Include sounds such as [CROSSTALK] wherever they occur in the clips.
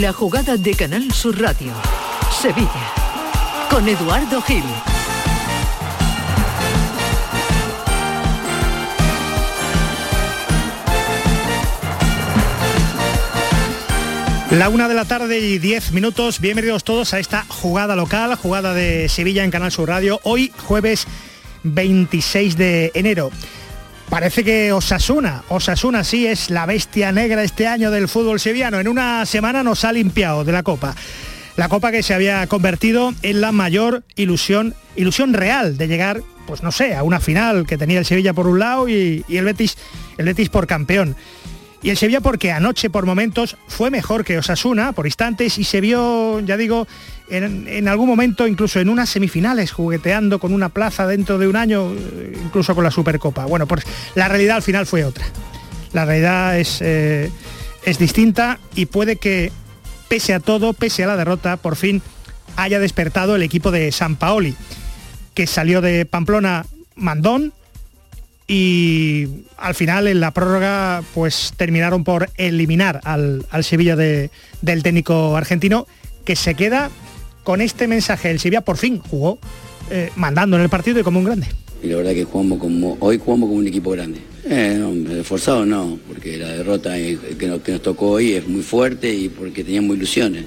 La jugada de Canal Sur Radio. Sevilla. Con Eduardo Gil. La una de la tarde y diez minutos. Bienvenidos todos a esta jugada local, jugada de Sevilla en Canal Sur Radio. Hoy, jueves 26 de enero. Parece que Osasuna, Osasuna sí es la bestia negra este año del fútbol sevillano. En una semana nos ha limpiado de la Copa. La Copa que se había convertido en la mayor ilusión, ilusión real de llegar, pues no sé, a una final que tenía el Sevilla por un lado y, el, Betis, el Betis por campeón. Y el Sevilla porque anoche por momentos fue mejor que Osasuna por instantes y se vio, ya digo, en, algún momento incluso en unas semifinales jugueteando con una plaza dentro de un año, eh, incluso con la Supercopa. Bueno, pues la realidad al final fue otra. La realidad es, eh, es distinta y puede que, pese a todo, pese a la derrota, por fin haya despertado el equipo de San Paoli, que salió de Pamplona mandón, y al final en la prórroga pues terminaron por eliminar al, al Sevilla de, del técnico argentino que se queda con este mensaje. El Sevilla por fin jugó eh, mandando en el partido y como un grande. Y la verdad que jugamos como, hoy jugamos como un equipo grande. Eh, no, forzado no, porque la derrota que nos, que nos tocó hoy es muy fuerte y porque teníamos ilusiones.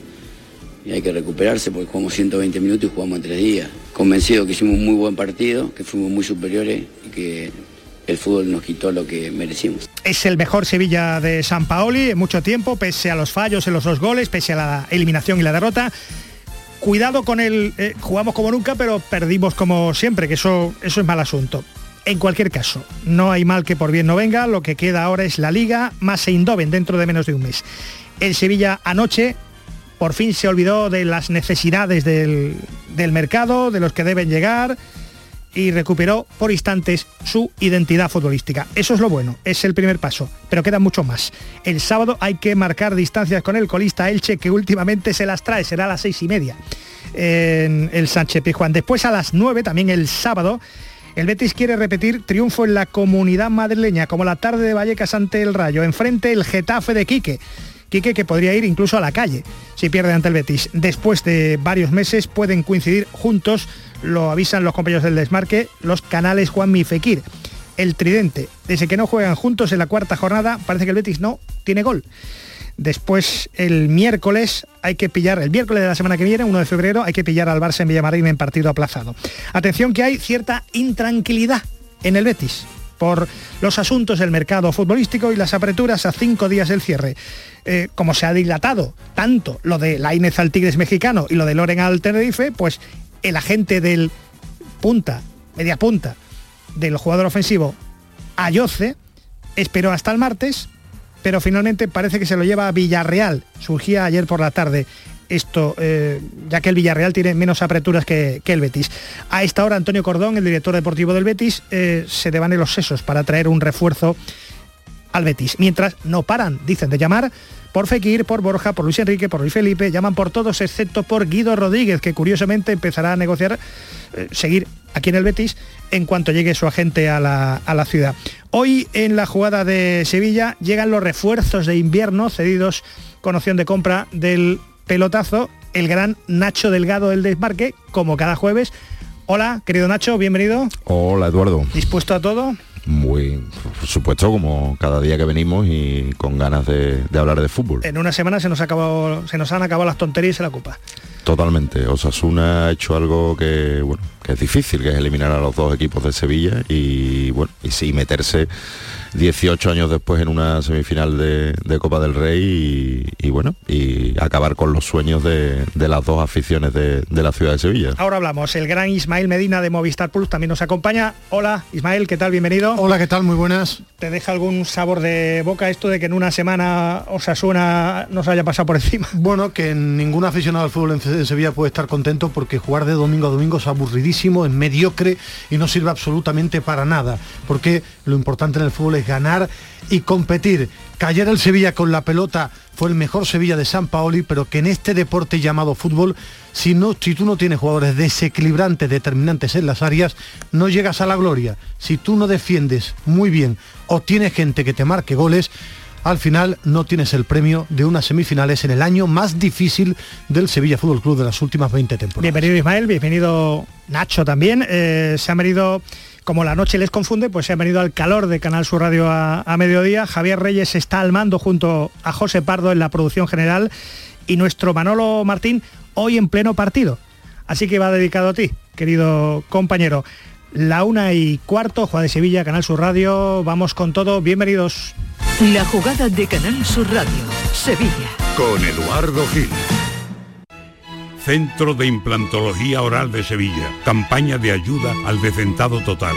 Y hay que recuperarse porque jugamos 120 minutos y jugamos en tres días. Convencido que hicimos un muy buen partido, que fuimos muy superiores y que el fútbol nos quitó lo que merecimos. Es el mejor Sevilla de San Paoli en mucho tiempo, pese a los fallos en los dos goles, pese a la eliminación y la derrota. Cuidado con el eh, jugamos como nunca, pero perdimos como siempre, que eso, eso es mal asunto. En cualquier caso, no hay mal que por bien no venga, lo que queda ahora es la liga más Eindhoven dentro de menos de un mes. El Sevilla anoche por fin se olvidó de las necesidades del, del mercado, de los que deben llegar, y recuperó por instantes su identidad futbolística. Eso es lo bueno, es el primer paso, pero queda mucho más. El sábado hay que marcar distancias con el colista Elche, que últimamente se las trae, será a las seis y media en el Sánchez Pizjuán. Después a las nueve, también el sábado, el Betis quiere repetir triunfo en la comunidad madrileña, como la tarde de Vallecas ante el Rayo. Enfrente el Getafe de Quique. Quique que podría ir incluso a la calle si pierde ante el Betis. Después de varios meses pueden coincidir juntos, lo avisan los compañeros del desmarque, los canales Juan Fekir. El tridente, desde que no juegan juntos en la cuarta jornada, parece que el Betis no tiene gol. Después, el miércoles, hay que pillar, el miércoles de la semana que viene, 1 de febrero, hay que pillar al Barça en Villamarín en partido aplazado. Atención que hay cierta intranquilidad en el Betis por los asuntos del mercado futbolístico y las aperturas a cinco días del cierre. Eh, como se ha dilatado tanto lo de Lainez al Tigres mexicano y lo de Loren al Tenerife, pues el agente del punta, media punta, del jugador ofensivo, Ayoce, esperó hasta el martes, pero finalmente parece que se lo lleva a Villarreal. Surgía ayer por la tarde esto, eh, ya que el Villarreal tiene menos aperturas que, que, el Betis. A esta hora, Antonio Cordón, el director deportivo del Betis, eh, se devane los sesos para traer un refuerzo al Betis. Mientras no paran, dicen, de llamar por Fekir, por Borja, por Luis Enrique, por Luis Felipe, llaman por todos excepto por Guido Rodríguez, que curiosamente empezará a negociar, eh, seguir aquí en el Betis en cuanto llegue su agente a la, a la ciudad. Hoy en la jugada de Sevilla llegan los refuerzos de invierno cedidos con opción de compra del pelotazo, el gran Nacho Delgado del desmarque, como cada jueves. Hola, querido Nacho, bienvenido. Hola, Eduardo. ¿Dispuesto a todo? Muy, por supuesto, como cada día que venimos y con ganas de, de hablar de fútbol. En una semana se nos, acabó, se nos han acabado las tonterías y la copa. Totalmente. Osasuna ha hecho algo que, bueno, que es difícil, que es eliminar a los dos equipos de Sevilla y, bueno, y sí meterse 18 años después en una semifinal de, de Copa del Rey y, y, bueno, y acabar con los sueños de, de las dos aficiones de, de, la ciudad de Sevilla. Ahora hablamos, el gran Ismael Medina de Movistar Plus también nos acompaña. Hola Ismael, ¿qué tal? Bienvenido. Hola, ¿qué tal? Muy buenas. ¿Te deja algún sabor de boca esto de que en una semana Osasuna nos haya pasado por encima? [LAUGHS] Bueno, que ningún aficionado al fútbol en Sevilla puede estar contento porque jugar de domingo a domingo es aburridísimo, es mediocre y no sirve absolutamente para nada, porque lo importante en el fútbol es ganar y competir. Que el Sevilla con la pelota fue el mejor Sevilla de San Paoli, pero que en este deporte llamado fútbol, si, no, si tú no tienes jugadores desequilibrantes, determinantes en las áreas, no llegas a la gloria. Si tú no defiendes muy bien o tienes gente que te marque goles, al final no tienes el premio de unas semifinales en el año más difícil del Sevilla Fútbol Club de las últimas 20 temporadas. Bienvenido Ismael, bienvenido Nacho también. Eh, se han venido como la noche les confunde, pues se han venido al calor de Canal Sur Radio a, a, mediodía. Javier Reyes está al mando junto a José Pardo en la producción general y nuestro Manolo Martín hoy en pleno partido. Así que va dedicado a ti, querido compañero. La una y cuarto, Juan de Sevilla, Canal Sur Radio. Vamos con todo. Bienvenidos. La jugada de Canal Sur Radio, Sevilla. Con Eduardo Gil. Centro de Implantología Oral de Sevilla. Campaña de ayuda al decentado total.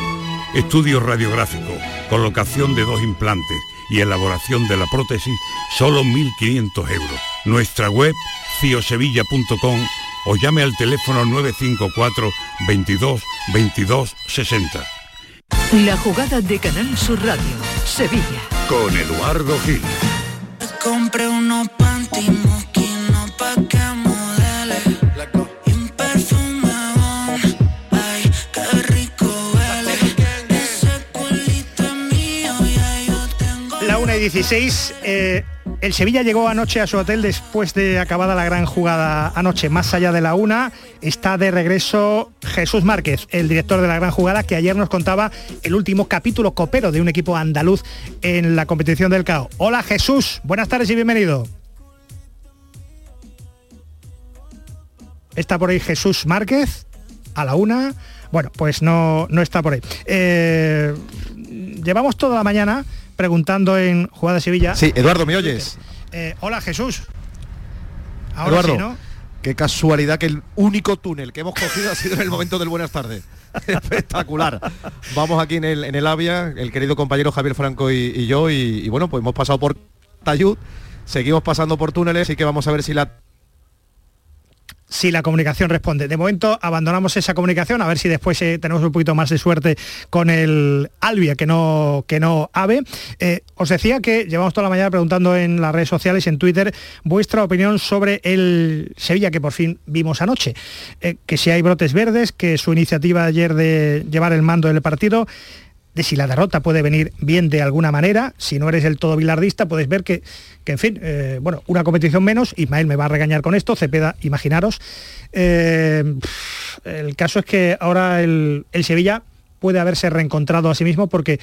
Estudio radiográfico, colocación de dos implantes y elaboración de la prótesis, solo 1.500 euros. Nuestra web, ciosevilla.com o llame al teléfono 954 22 22 60. La jugada de Canal Sur Radio, Sevilla. Con Eduardo Gil. Y 16. eh, el Sevilla llegó anoche a su hotel después de acabada la gran jugada anoche. Más allá de la una, está de regreso Jesús Márquez, el director de la gran jugada, que ayer nos contaba el último capítulo copero de un equipo andaluz en la competición del CAO. Hola Jesús, buenas tardes y bienvenido. Está por ahí Jesús Márquez, a la una. Bueno, pues no, no está por ahí. Eh, llevamos toda la mañana preguntando en Jugada Sevilla. Sí, Eduardo, ¿me oyes? Eh, hola Jesús. Ahora Eduardo, sí, ¿no? qué casualidad que el único túnel que hemos cogido ha sido en el momento del buenas tardes. [LAUGHS] Espectacular. Vamos aquí en el, en el Avia, el querido compañero Javier Franco y, y yo, y, y bueno, pues hemos pasado por Tayud, seguimos pasando por túneles, así que vamos a ver si la si la comunicación responde. De momento abandonamos esa comunicación, a ver si después eh, tenemos un poquito más de suerte con el Albia, que no, que no AVE. Eh, os decía que llevamos toda la mañana preguntando en las redes sociales, en Twitter, vuestra opinión sobre el Sevilla que por fin vimos anoche. Eh, que si hay brotes verdes, que su iniciativa ayer de llevar el mando del partido si la derrota puede venir bien de alguna manera. Si no eres el todo bilardista, puedes ver que, que en fin, eh, bueno, una competición menos. Ismael me va a regañar con esto, Cepeda, imaginaros. Eh, el caso es que ahora el, el, Sevilla puede haberse reencontrado a sí mismo porque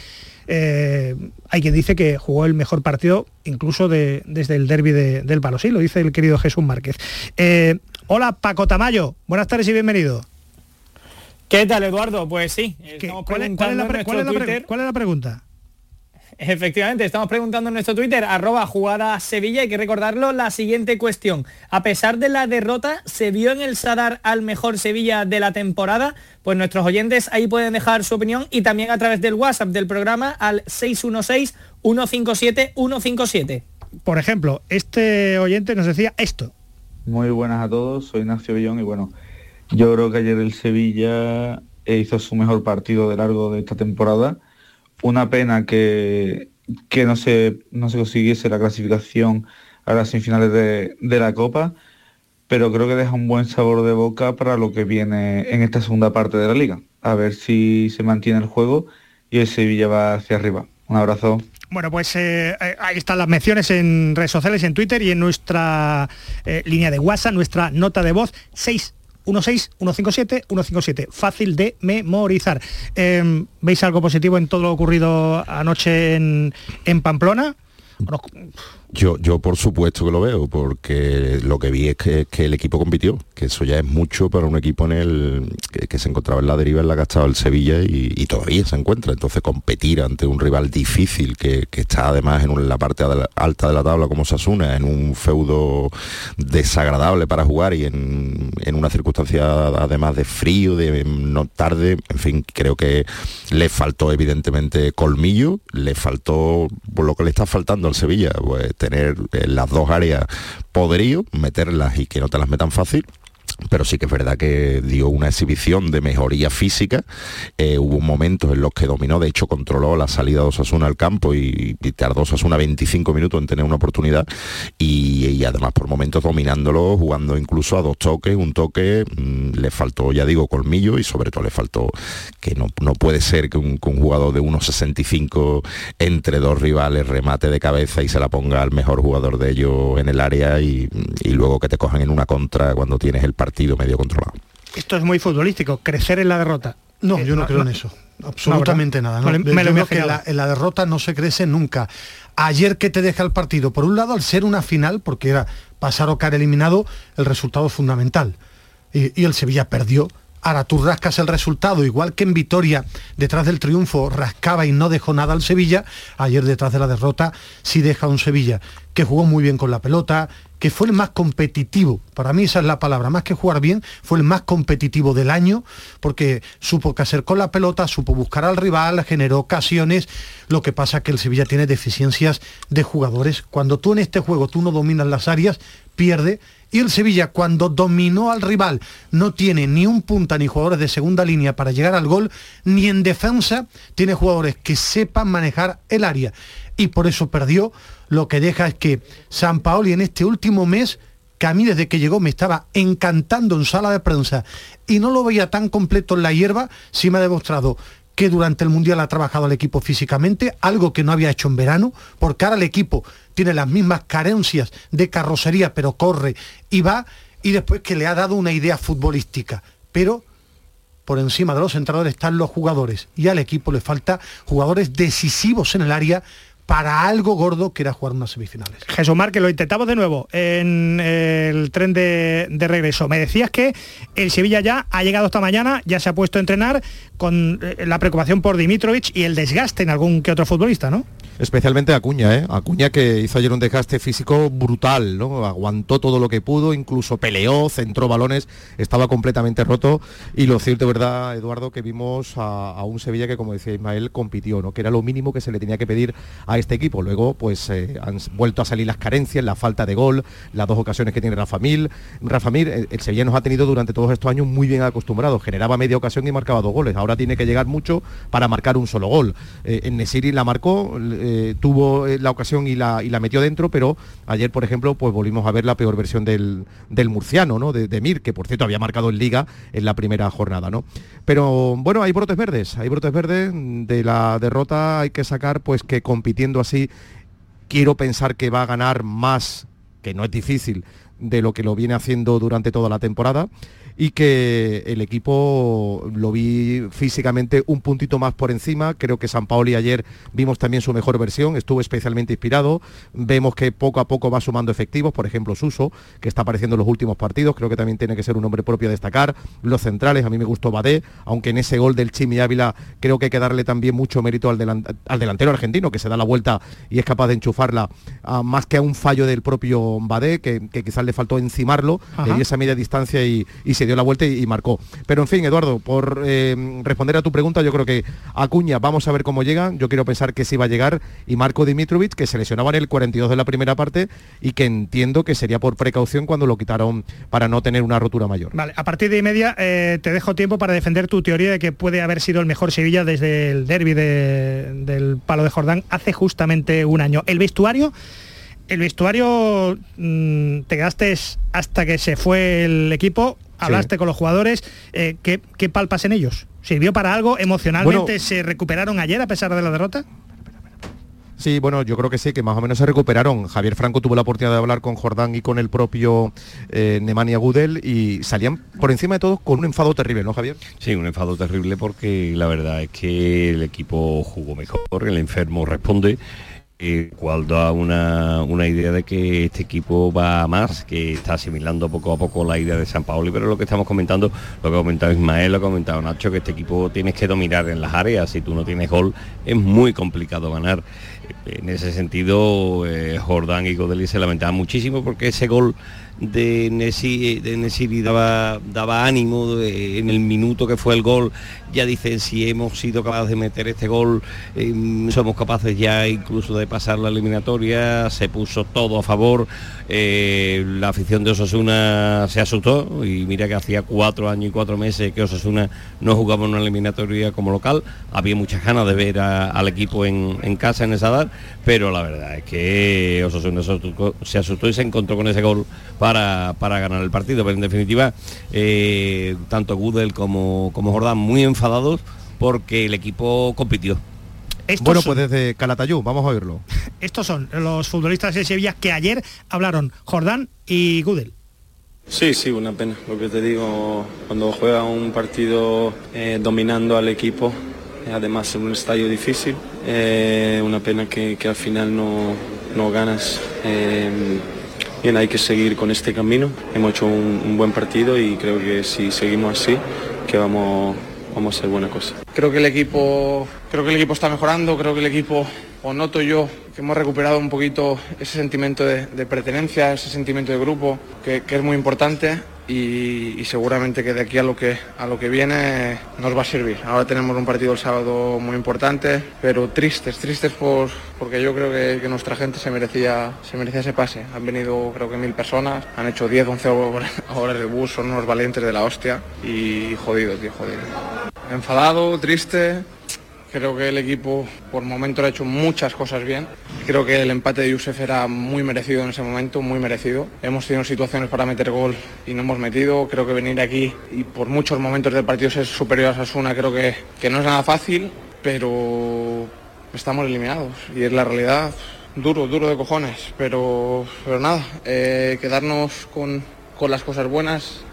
eh, hay quien dice que jugó el mejor partido incluso de, desde el derby de, del Palo. Sí, lo dice el querido Jesús Márquez. Hola Paco Tamayo, buenas tardes y bienvenido. ¿Qué tal, Eduardo? Pues sí, estamos ¿Cuál, es, ¿cuál, es la, ¿cuál, es la ¿Cuál es la pregunta? Efectivamente, estamos preguntando en nuestro Twitter, arroba jugada Sevilla, hay que recordarlo, la siguiente cuestión. A pesar de la derrota, ¿se vio en el Sadar al mejor Sevilla de la temporada? Pues nuestros oyentes ahí pueden dejar su opinión y también a través del WhatsApp del programa al 616-157-157. Por ejemplo, este oyente nos decía esto. Muy buenas a todos, soy Ignacio Villón y bueno, yo creo que ayer el Sevilla hizo su mejor partido de largo de esta temporada. Una pena que, que no, se, no se consiguiese la clasificación a las semifinales de, de, la Copa, pero creo que deja un buen sabor de boca para lo que viene en esta segunda parte de la liga. A ver si se mantiene el juego y el Sevilla va hacia arriba. Un abrazo. Bueno, pues eh, ahí están las menciones en redes sociales, en Twitter y en nuestra eh, línea de WhatsApp, nuestra nota de voz 6 16 157 157 fácil de memorizar. Eh, veis algo positivo en todo lo ocurrido anoche en, en Pamplona yo, yo por supuesto que lo veo, porque lo que vi es que, que, el equipo compitió, que eso ya es mucho para un equipo en el que, se encontraba en la deriva en la que estaba el Sevilla y, todavía se encuentra. Entonces competir ante un rival difícil que, que está además en, la parte alta de la tabla como Sasuna, en un feudo desagradable para jugar y en, en una circunstancia además de frío, de no tarde, en fin, creo que le faltó evidentemente colmillo, le faltó por lo que le está faltando al Sevilla, pues tener en las dos áreas poderío, meterlas y que no te las metan fácil pero sí que es verdad que dio una exhibición de mejoría física. Eh, hubo momentos en los que dominó, de hecho controló la salida de Osasuna al campo y, y tardó Osasuna 25 minutos en tener una oportunidad y, además por momentos dominándolo, jugando incluso a dos toques, un toque, mm, le faltó, ya digo, colmillo y sobre todo le faltó que no, no puede ser que un, que un jugador de 1,65 entre dos rivales remate de cabeza y se la ponga al mejor jugador de ellos en el área y, y luego que te cojan en una contra cuando tienes el partido medio controlado. Esto es muy futbolístico, crecer en la derrota. No, Eh, yo no, creo en eso. Absolutamente nada. ¿no? Me lo- me lo Yo creo que la- en la derrota no se crece nunca. Ayer que te deja el partido, por un lado, al ser una final, porque era pasar o caer eliminado, el resultado es fundamental. Y, y el Sevilla perdió. Ahora tú rascas el resultado, igual que en Vitoria, detrás del triunfo, rascaba y no dejó nada al Sevilla. Ayer detrás de la derrota sí deja un Sevilla que jugó muy bien con la pelota, que fue el más competitivo. Para mí esa es la palabra, más que jugar bien, fue el más competitivo del año, porque supo qué hacer con la pelota, supo buscar al rival, generó ocasiones. Lo que pasa que el Sevilla tiene deficiencias de jugadores. Cuando tú en este juego tú no dominas las áreas, pierde. Y el Sevilla cuando dominó al rival no tiene ni un punta ni jugadores de segunda línea para llegar al gol, ni en defensa tiene jugadores que sepan manejar el área. Y por eso perdió. Lo que deja es que San Paoli en este último mes que a mí desde que llegó me estaba encantando en sala de prensa y no lo veía tan completo en la hierba, sí me ha demostrado que durante el Mundial ha trabajado el equipo físicamente, algo que no había hecho en verano, porque ahora el equipo tiene las mismas carencias de carrocería, pero corre y va, y después que le ha dado una idea futbolística. Pero por encima de los entrenadores están los jugadores, y al equipo le falta jugadores decisivos en el área para algo gordo que era jugar unas semifinales. Jesús Mar, que lo intentamos de nuevo en el tren de, de regreso. Me decías que el Sevilla ya ha llegado esta mañana, ya se ha puesto a entrenar con eh, la preocupación por Dimitrovich y el desgaste en algún que otro futbolista, ¿no? Especialmente Acuña, ¿eh? Acuña que hizo ayer un desgaste físico brutal, ¿no? Aguantó todo lo que pudo, incluso peleó, centró balones, estaba completamente roto. Y lo cierto, ¿verdad, Eduardo? Que vimos a, a un Sevilla que, como decía Ismael, compitió, ¿no? Que era lo mínimo que se le tenía que pedir a este equipo. Luego, pues eh, han vuelto a salir las carencias, la falta de gol, las dos ocasiones que tiene Rafa Mil. Rafa Mir, el, el Sevilla nos ha tenido durante todos estos años muy bien acostumbrados. Generaba media ocasión y marcaba dos goles. Ahora tiene que llegar mucho para marcar un solo gol. Eh, en Nesiri la marcó, eh, tuvo eh, la ocasión y la, y la metió dentro, pero ayer, por ejemplo, pues volvimos a ver la peor versión del, del murciano, ¿no? De, de Mir, que por cierto había marcado en Liga en la primera jornada, ¿no? Pero bueno, hay brotes verdes, hay brotes verdes. De la derrota hay que sacar pues que compitiendo así, quiero pensar que va a ganar más, que no es difícil, de lo que lo viene haciendo durante toda la temporada y que el equipo lo vi físicamente un puntito más por encima. Creo que San Paoli ayer vimos también su mejor versión, estuvo especialmente inspirado. Vemos que poco a poco va sumando efectivos, por ejemplo Suso, que está apareciendo en los últimos partidos, creo que también tiene que ser un hombre propio a destacar. Los centrales, a mí me gustó Badé, aunque en ese gol del Chimi Ávila creo que hay que darle también mucho mérito al, delan- al delantero argentino, que se da la vuelta y es capaz de enchufarla, más que a un fallo del propio Badé, que, que quizás le faltó encimarlo, Ajá. le dio esa media distancia y, y se dio la vuelta y, y marcó. Pero en fin, Eduardo, por eh, responder a tu pregunta, yo creo que Acuña, vamos a ver cómo llega. Yo quiero pensar que sí va a llegar. Y Marco Dimitrovic, que se lesionaba en el 42 de la primera parte y que entiendo que sería por precaución cuando lo quitaron para no tener una rotura mayor. Vale, a partir de y media eh, te dejo tiempo para defender tu teoría de que puede haber sido el mejor Sevilla desde el derby de- del Palo de Jordán hace justamente un año. El vestuario, el vestuario mm, te quedaste hasta que se fue el equipo, hablaste con los jugadores, eh, ¿qué, qué palpas en ellos? ¿Sirvió para algo? ¿Emocionalmente Bueno. se recuperaron ayer a pesar de la derrota? Sí, bueno, yo creo que sí, que más o menos se recuperaron. Javier Franco tuvo la oportunidad de hablar con Jordán y con el propio eh, Nemanja Gudel y salían por encima de todo con un enfado terrible, ¿no, Javier? Sí, un enfado terrible porque la verdad es que el equipo jugó mejor, el enfermo responde, eh, cual da una, una idea de que este equipo va a más, que está asimilando poco a poco la idea de San Paolo, pero lo que estamos comentando, lo que ha comentado Ismael, lo que ha comentado Nacho, que este equipo tienes que dominar en las áreas, si tú no tienes gol es muy complicado ganar. en ese sentido, eh, Jordán y Godeli se lamentaban muchísimo porque ese gol de Nesiri, de Nesiri daba, daba ánimo de- en el minuto que fue el gol. Ya dicen si hemos sido capaces de meter este gol, eh, somos capaces ya incluso de pasar la eliminatoria. Se puso todo a favor. Eh, la afición de Osasuna se asustó y mira que hacía cuatro años y cuatro meses que Osasuna no jugaba una eliminatoria como local. Había muchas ganas de ver al equipo en, en casa en esa edad, pero la verdad es que Osasuna se asustó, y se encontró con ese gol para ganar el partido. Pero en definitiva, eh, tanto Gudel como, como Jordán muy enfadados porque el equipo compitió. Estos Bueno, pues desde Calatayud, vamos a oírlo. Estos son los futbolistas de Sevilla que ayer hablaron Jordán y Gudel. Sí, sí, una pena. Lo que te digo, cuando juega un partido eh, dominando al equipo, eh, además en un estadio difícil, eh, una pena que, que al final no, no ganas. Bien, hay que seguir con este camino. Hemos hecho un, buen partido y creo que si seguimos así, que vamos, vamos a hacer buena cosa. Creo que el equipo, creo que el equipo está mejorando, creo que el equipo, o noto yo, que hemos recuperado un poquito ese sentimiento de, pertenencia, ese sentimiento de grupo, que es muy importante y, seguramente que de aquí a lo que a lo que viene nos va a servir. Ahora tenemos un partido el sábado muy importante, pero tristes, tristes por, porque yo creo que, nuestra gente se merecía, se merecía ese pase. Han venido creo que mil personas, han hecho 10, 11 horas [LAUGHS] horas de bus, son unos valientes de la hostia y jodido, tío, jodido. Enfadado, triste, Creo que el equipo por momento ha hecho muchas cosas bien. Creo que el empate de Yusef era muy merecido en ese momento, muy merecido. Hemos tenido situaciones para meter gol y no hemos metido. Creo que venir aquí y por muchos momentos del partido ser superior a Sasuna creo que, que no es nada fácil, pero estamos eliminados y es la realidad. Duro, duro de cojones, pero, pero nada, eh, quedarnos con, con las cosas buenas,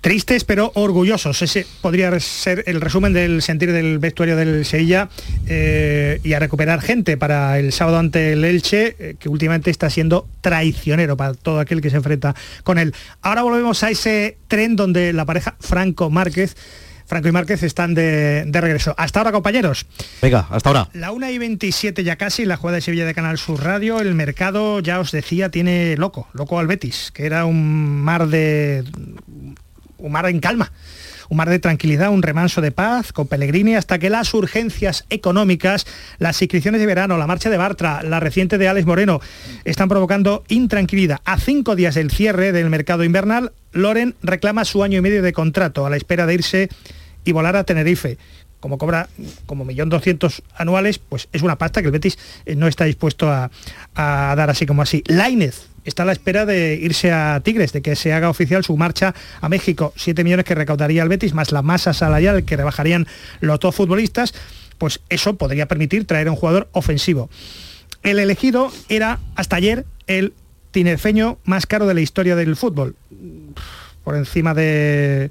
Tristes pero orgullosos. Ese podría ser el resumen del sentir del vestuario del Sevilla eh, y a recuperar gente para el sábado ante el Elche, eh, que últimamente está siendo traicionero para todo aquel que se enfrenta con él. Ahora volvemos a ese tren donde la pareja Franco Márquez, Franco y Márquez están de, de regreso. Hasta ahora, compañeros. Venga, hasta ahora. La 1 y 27 ya casi, la jugada de Sevilla de Canal Sur Radio, el mercado, ya os decía, tiene loco, loco al Betis, que era un mar de... un mar en calma. Un mar de tranquilidad, un remanso de paz con Pellegrini hasta que las urgencias económicas, las inscripciones de verano, la marcha de Bartra, la reciente de Alex Moreno, están provocando intranquilidad. A cinco días del cierre del mercado invernal, Loren reclama su año y medio de contrato a la espera de irse y volar a Tenerife como cobra como 1.200.000 anuales, pues es una pasta que el Betis eh, no está dispuesto a, a dar así como así. Lainez está a la espera de irse a Tigres, de que se haga oficial su marcha a México. 7 millones que recaudaría el Betis, más la masa salarial que rebajarían los dos futbolistas, pues eso podría permitir traer a un jugador ofensivo. El elegido era hasta ayer el tinerfeño más caro de la historia del fútbol, por encima de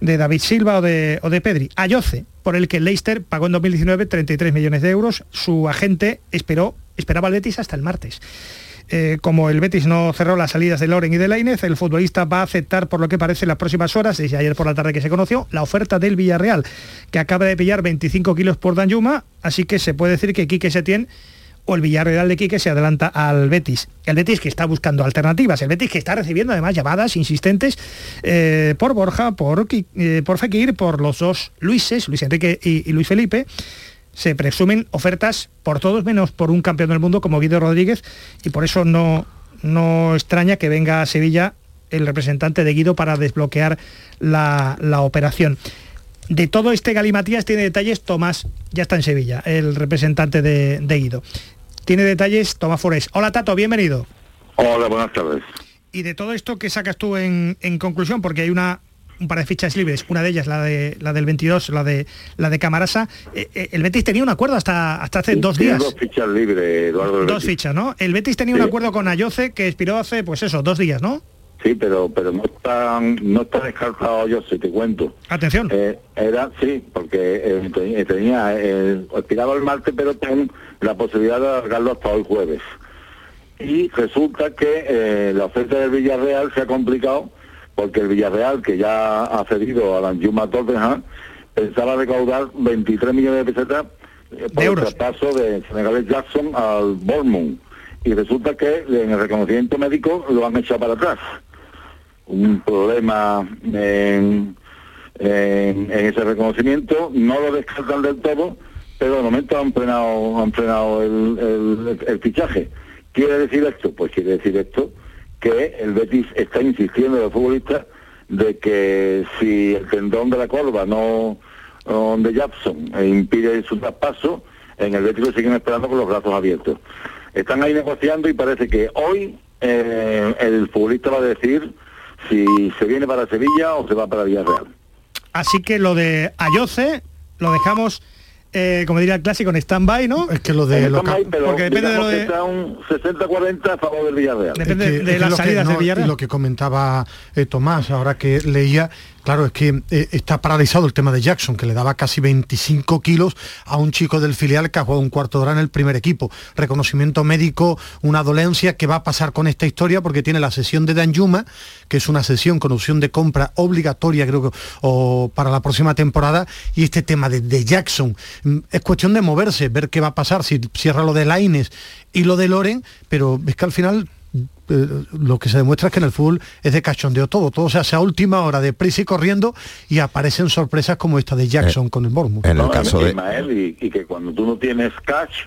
de David Silva o de, o de Pedri. Ayoce, por el que Leicester pagó en 2019 33 millones de euros. Su agente esperó, esperaba al Betis hasta el martes. Eh, como el Betis no cerró las salidas de Loren y de Lainez, el futbolista va a aceptar por lo que parece las próximas horas, desde ayer por la tarde que se conoció, la oferta del Villarreal, que acaba de pillar 25 kilos por Danjuma, así que se puede decir que Quique Setién o el Villarreal de Quique se adelanta al Betis. El Betis que está buscando alternativas, el Betis que está recibiendo además llamadas insistentes eh, por Borja, por, eh, por Fekir, por los dos Luises, Luis Enrique y Luis Felipe. Se presumen ofertas por todos menos por un campeón del mundo como Guido Rodríguez y por eso no, no extraña que venga a Sevilla el representante de Guido para desbloquear la, la operación. De todo este galimatías tiene detalles Tomás, ya está en Sevilla, el representante de, de Guido. Tiene detalles Tomás Forés. Hola Tato, bienvenido. Hola, buenas tardes. Y de todo esto, ¿qué sacas tú en, en conclusión? Porque hay una un par de fichas libres, una de ellas la de la del 22, la de la de Camarasa. Eh, eh, el Betis tenía un acuerdo hasta hasta hace dos días. dos fichas libres, Eduardo. Dos Betis. fichas, ¿no? El Betis tenía un acuerdo con Ayoce que expiró hace, pues eso, dos días, ¿no? Sí, pero pero no están no está descartado yo, si te cuento. Atención. Eh, era sí, porque eh, te- tenía expiraba el martes, pero con la posibilidad de alargarlo hasta hoy jueves. Y resulta que la oferta del Villarreal se ha complicado porque el Villarreal, que ya ha cedido a la Yuma Tottenham, pensaba recaudar 23 millones de pesetas eh, por el traspaso de Senegalés Jackson al Bournemouth. Y resulta que en el reconocimiento médico lo han echado para atrás. Un problema en, en- en ese reconocimiento, no lo descartan del todo, pero de momento han frenado, han frenado el, el- el fichaje. ¿Quiere decir esto? Pues quiere decir esto que el Betis está insistiendo en los futbolistas de que si el tendón de la corva no de Jackson e impide su traspaso, en el Betis lo siguen esperando con los brazos abiertos. Están ahí negociando y parece que hoy eh, el futbolista va a decir si se viene para Sevilla o se va para Villarreal. Así que lo de Ayoce lo dejamos, eh, como diría el clásico, en stand-by, ¿no? Es que lo están ahí, pero porque depende de lo de... está un 60-40 a favor del Villarreal. Depende Es que- de las salidas no, de Villarreal. y Lo que comentaba eh, Tomás, ahora que leía, claro, es que eh, está paralizado el tema de Jackson, que le daba casi 25 kilos a un chico del filial que ha jugado un cuarto de hora en el primer equipo. Reconocimiento médico, una dolencia, ¿qué va a pasar con esta historia? Porque tiene la sesión de Danjuma, que es una sesión con opción de compra obligatoria, creo que, o para la próxima temporada, y este tema de, de Jackson. Mm, Es cuestión de moverse, ver qué va a pasar, si cierra lo de Laines y lo de Loren, pero es que al final lo que se demuestra es que en el fútbol es de cachondeo todo, todo se hace a última hora, de prisa y corriendo, y aparecen sorpresas como esta de Jackson con el Bournemouth. No, Ismael, y, y que cuando tú no tienes cash,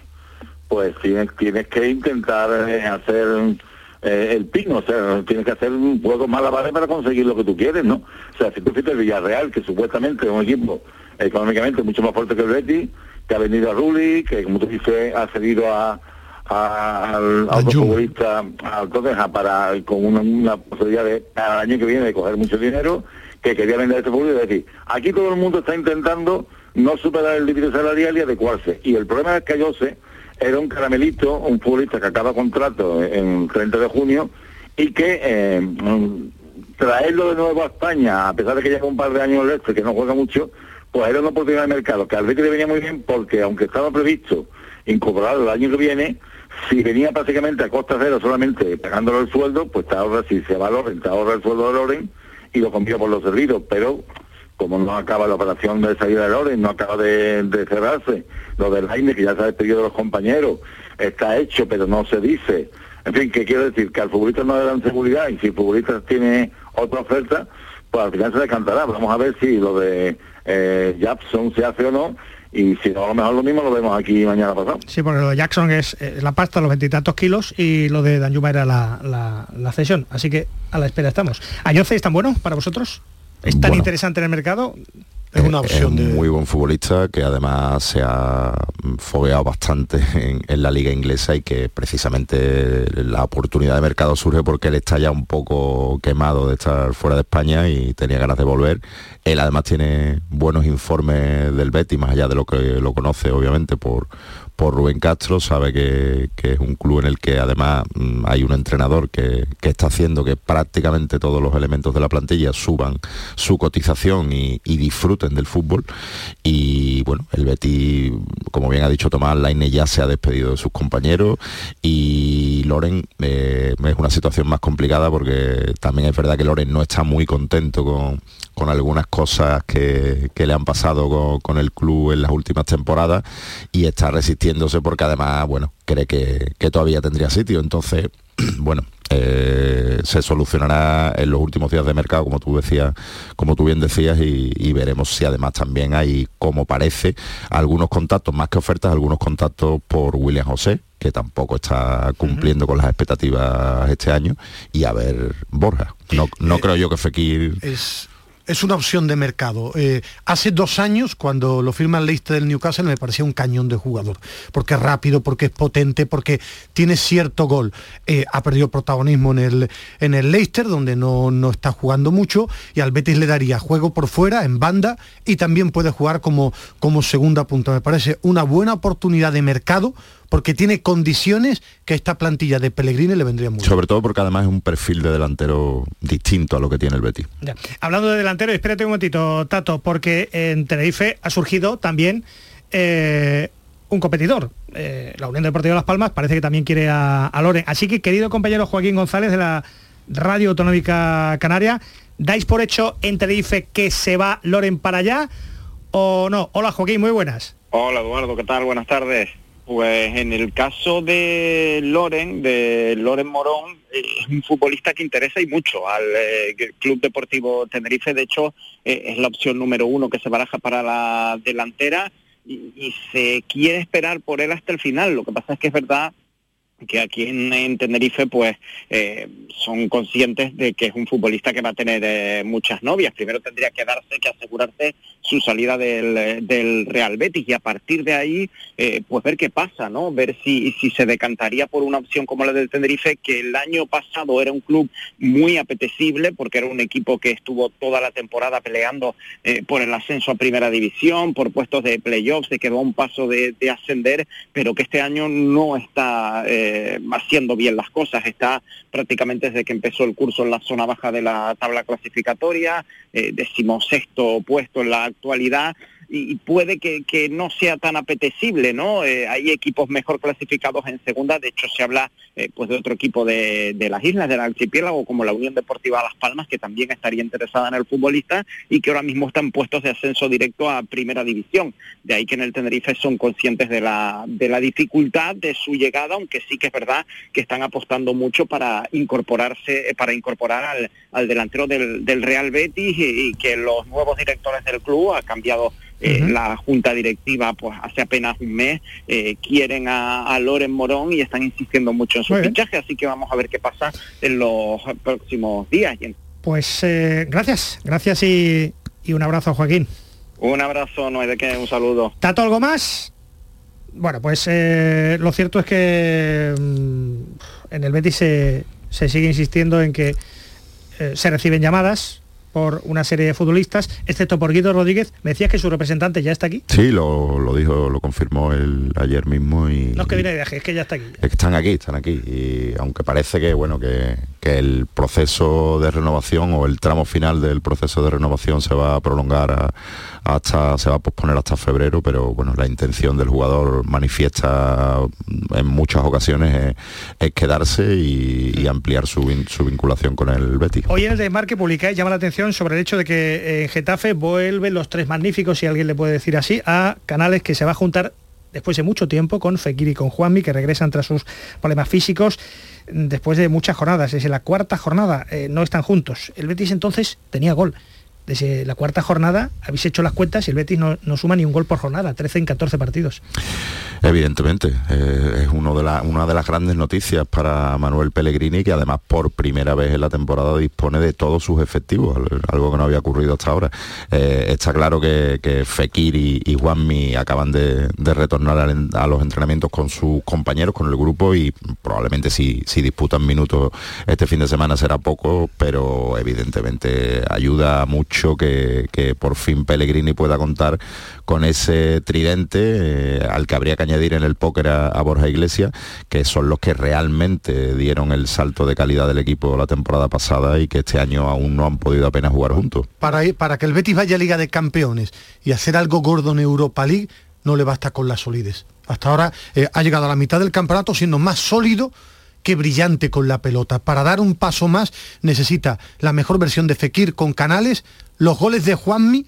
pues tienes, tienes que intentar eh, hacer eh, el pin, o sea, tienes que hacer un juego malabares para conseguir lo que tú quieres, ¿no? O sea, si tú fuiste el Villarreal, que supuestamente es un equipo económicamente mucho más fuerte que el Betis, que ha venido a Rulli, que como tú dices, ha cedido a, al a otro futbolista, al Tottenham, para, con una, una posibilidad de, al año que viene de coger mucho dinero, que quería vender este futbolista. Es decir, aquí todo el mundo está intentando no superar el límite salarial y adecuarse. Y el problema es que Ayose era un caramelito, un futbolista que acaba contrato en 30 de junio y que eh, mm, traerlo de nuevo a España, a pesar de que lleva un par de años el este, que no juega mucho, pues era una oportunidad de mercado, que al Betis le venía muy bien porque aunque estaba previsto incorporarlo el año que viene, si venía prácticamente a costa cero solamente pagándole el sueldo, pues te ahorra, si se va Loren, te ahorra el sueldo de Loren y lo cambia por los servidos, pero como no acaba la operación de salida de Loren, no acaba de, de cerrarse, lo del Jaime, que ya se ha despedido de los compañeros, está hecho, pero no se dice. En fin, ¿qué quiero decir? Que al futbolista no le dan seguridad y si el futbolista tiene otra oferta, pues al final se decantará. Vamos a ver si lo de eh, Jackson se hace o no y si no, a lo mejor lo mismo lo vemos aquí mañana pasado. Sí, porque lo de Jackson es eh, la pasta, los veintitantos kilos, y lo de Danjuma era la, la- la cesión. Así que a la espera estamos. ¿Ayoce es tan bueno para vosotros? ¿Es tan Bueno. interesante en el mercado? Es una Es un muy buen futbolista que además se ha fogueado bastante [LAUGHS] en, en la liga inglesa y que precisamente la oportunidad de mercado surge porque él está ya un poco quemado de estar fuera de España y tenía ganas de volver. Él además tiene buenos informes del Betis, más allá de lo que lo conoce obviamente por, por Rubén Castro, sabe que, que es un club en el que además mm, hay un entrenador que, que está haciendo que prácticamente todos los elementos de la plantilla suban su cotización y, disfruten del fútbol. Y bueno, el Betis, como bien ha dicho Tomás, Laine ya se ha despedido de sus compañeros y Loren eh, es una situación más complicada porque también es verdad que Loren no está muy contento con, con algunas cosas que, que le han pasado con, con el club en las últimas temporadas y está resistiéndose porque además, bueno, cree que, que todavía tendría sitio. Entonces, [CLEARS THROAT] bueno, eh, se solucionará en los últimos días de mercado, como tú decías, como tú bien decías, y, y veremos si además también hay, como parece, algunos contactos, más que ofertas, algunos contactos por William José, que tampoco está cumpliendo con las expectativas este año, y a ver, Borja. No, no creo yo que Fekir es, es una opción de mercado. Eh, hace dos años, cuando lo firma el Leicester del Newcastle, me parecía un cañón de jugador, porque es rápido, porque es potente, porque tiene cierto gol. Eh, ha perdido protagonismo en el, en el Leicester, donde no, no está jugando mucho, y al Betis le daría juego por fuera, en banda, y también puede jugar como, como segunda punta. Me parece una buena oportunidad de mercado, porque tiene condiciones que a esta plantilla de Pellegrini le vendría muy bien. sobre todo porque además es un perfil de delantero distinto a lo que tiene el Betis. Ya. Hablando de delantero, espérate un momentito, Tato, porque en Tenerife ha surgido también eh, un competidor. Eh, la Unión Deportiva de Las Palmas parece que también quiere a, a Loren. Así que, querido compañero Joaquín González de la Radio Autonómica Canaria, ¿dais por hecho en Tenerife que se va Loren para allá o no? Hola Joaquín, muy buenas. Hola Eduardo, ¿qué tal? Buenas tardes. Pues en el caso de Loren, de Loren Morón, es un futbolista que interesa y mucho al eh, Club Deportivo Tenerife. De hecho, eh, es la opción número uno que se baraja para la delantera y, se quiere esperar por él hasta el final. Lo que pasa es que es verdad que aquí en, en Tenerife pues eh, son conscientes de que es un futbolista que va a tener eh, muchas novias. Primero tendría que darse, que asegurarse su salida del, del Real Betis y a partir de ahí eh, pues ver qué pasa, ¿no? Ver si, si se decantaría por una opción como la del Tenerife, que el año pasado era un club muy apetecible porque era un equipo que estuvo toda la temporada peleando eh, por el ascenso a primera división, por puestos de playoffs, se quedó a un paso de, de ascender, pero que este año no está eh, haciendo bien las cosas. Está prácticamente desde que empezó el curso en la zona baja de la tabla clasificatoria, eh, decimosexto puesto en la actualidad y puede que, no sea tan apetecible, ¿no? Eh, hay equipos mejor clasificados en segunda, de hecho se habla eh, pues de otro equipo de, de las islas, del archipiélago, como la Unión Deportiva Las Palmas, que también estaría interesada en el futbolista y que ahora mismo están puestos de ascenso directo a primera división. De ahí que en el Tenerife son conscientes de la, de la dificultad de su llegada, aunque sí que es verdad que están apostando mucho para incorporarse, eh, para incorporar al, al delantero del, del Real Betis y, y que los nuevos directores del club ha cambiado eh, la junta directiva pues hace apenas un mes eh, quieren a, a Loren Morón y están insistiendo mucho en su Muy bien. fichaje así que vamos a ver qué pasa en los próximos días Pues eh, gracias, gracias y, y un abrazo Joaquín. un abrazo no hay de qué un saludo ¿Tato algo más? Bueno, pues lo cierto es que mm, en el Betis se, se sigue insistiendo en que se reciben llamadas por una serie de futbolistas, excepto por Guido Rodríguez. Me decías que su representante ya está aquí. Sí, lo, lo dijo, lo confirmó él ayer mismo y No es que viene de viaje, es que ya está aquí. están aquí, están aquí. Y aunque parece que bueno que, que el proceso de renovación o el tramo final del proceso de renovación se va a prolongar hasta, se va a posponer hasta febrero, pero bueno, la intención del jugador manifiesta en muchas ocasiones es, quedarse y, ampliar su, vin- su vinculación con el Betis. Hoy en el Desmarque publicáis, llama la atención sobre el hecho de que eh, en Getafe vuelven los tres magníficos, si alguien le puede decir así, a Canales que se va a juntar después de mucho tiempo con Fekir y con Juanmi, que regresan tras sus problemas físicos, después de muchas jornadas. Desde la cuarta jornada eh, no están juntos. El Betis entonces tenía gol. Desde la cuarta jornada habéis hecho las cuentas y el Betis no, suma ni un gol por jornada, 13 en 14 partidos. Evidentemente, eh, es una de las grandes noticias para Manuel Pellegrini, que además por primera vez en la temporada dispone de todos sus efectivos, al- algo que no había ocurrido hasta ahora. Eh, está claro que, Fekir y, Juanmi acaban de, retornar a los entrenamientos con sus compañeros, con el grupo, y probablemente si disputan minutos este fin de semana será poco, pero evidentemente ayuda mucho que, que por fin Pellegrini pueda contar con ese tridente eh, al que habría que añadir en el póker a, Borja Iglesias, que son los que realmente dieron el salto de calidad del equipo la temporada pasada y que este año aún no han podido apenas jugar juntos. Para, para que el Betis vaya a Liga de Campeones y hacer algo gordo en Europa League, no le basta con la solidez. Hasta ahora eh, ha llegado a la mitad del campeonato siendo más sólido que brillante con la pelota. Para dar un paso más necesita la mejor versión de Fekir con Canales, los goles de Juanmi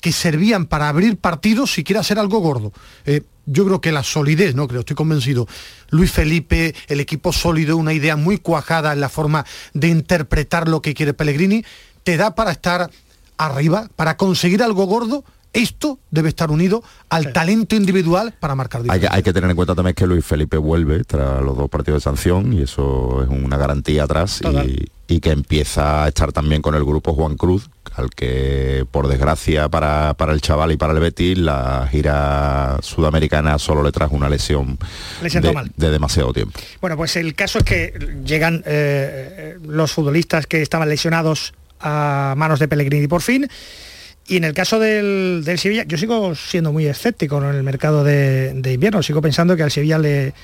que servían para abrir partidos si quiere hacer algo gordo. Eh, yo creo que la solidez, no creo, estoy convencido. Luis Felipe, el equipo sólido, una idea muy cuajada en la forma de interpretar lo que quiere Pellegrini, te da para estar arriba, para conseguir algo gordo. Esto debe estar unido al talento individual para marcar Hay diferencia. que, hay que tener en cuenta también que Luis Felipe vuelve tras los dos partidos de sanción y eso es una garantía atrás y, y que empieza a estar también con el grupo Juan Cruz, al que por desgracia para, para el chaval y para el Betis la gira sudamericana solo le trajo una lesión Le sentó de, mal. de demasiado tiempo. Bueno, pues el caso es que llegan eh, los futbolistas que estaban lesionados a manos de Pellegrini por fin. Y en el caso del, del Sevilla, yo sigo siendo muy escéptico en el mercado de, de invierno. Sigo pensando que al Sevilla le,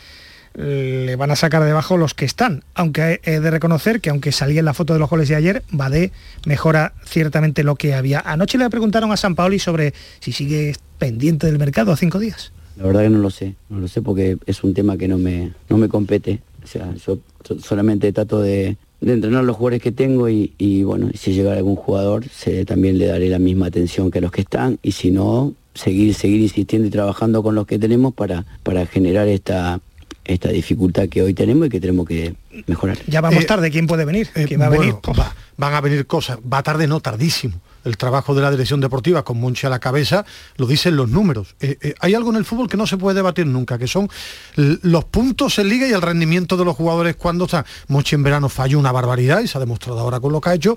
le van a sacar debajo los que están. Aunque he de reconocer que aunque salía en la foto de los goles de ayer, Badé mejora ciertamente lo que había. Anoche le preguntaron a San Paoli sobre si sigue pendiente del mercado a cinco días. La verdad que no lo sé, no lo sé porque es un tema que no me, no me compete. O sea, yo so- solamente trato de, entrenar los jugadores que tengo y, bueno, si llega algún jugador también le daré la misma atención que los que están y si no, seguir, seguir insistiendo y trabajando con los que tenemos para, para generar esta, esta dificultad que hoy tenemos y que tenemos que mejorar. Ya vamos Eh, tarde, ¿quién puede venir? Eh, ¿Quién va a bueno, venir? va- van a venir cosas, va tarde, no tardísimo. El trabajo de la dirección deportiva con Monchi a la cabeza lo dicen los números. Eh, eh, hay algo en el fútbol que no se puede debatir nunca, que son los puntos en liga y el rendimiento de los jugadores cuando está. Monchi en verano falló una barbaridad y se ha demostrado ahora con lo que ha hecho.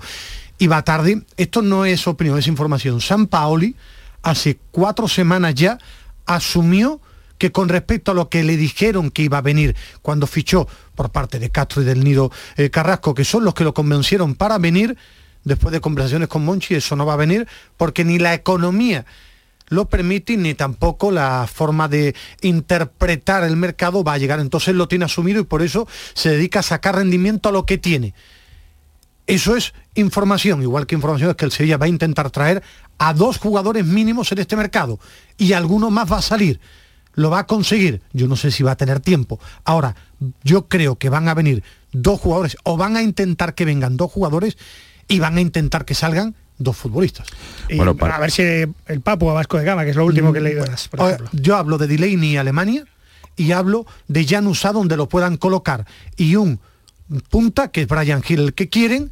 Y va tarde, esto no es opinión, es información. San Paoli hace cuatro semanas ya asumió que con respecto a lo que le dijeron que iba a venir cuando fichó por parte de Castro y del Nido eh, Carrasco, que son los que lo convencieron para venir, después de conversaciones con Monchi, eso no va a venir, porque ni la economía lo permite ni tampoco la forma de interpretar el mercado va a llegar. Entonces lo tiene asumido y por eso se dedica a sacar rendimiento a lo que tiene. Eso es información, igual que información es que el Sevilla va a intentar traer a dos jugadores mínimos en este mercado y alguno más va a salir. Lo va a conseguir. Yo no sé si va a tener tiempo. Ahora, yo creo que van a venir dos jugadores o van a intentar que vengan dos jugadores y van a intentar que salgan dos futbolistas. Y a ver si el Papu a Vasco de Gama, que es lo último que he leído en las, por Ahora, ejemplo. Yo hablo de Delaney Alemania y hablo de Jan Usá donde lo puedan colocar y un punta que es Brian Hill el que quieren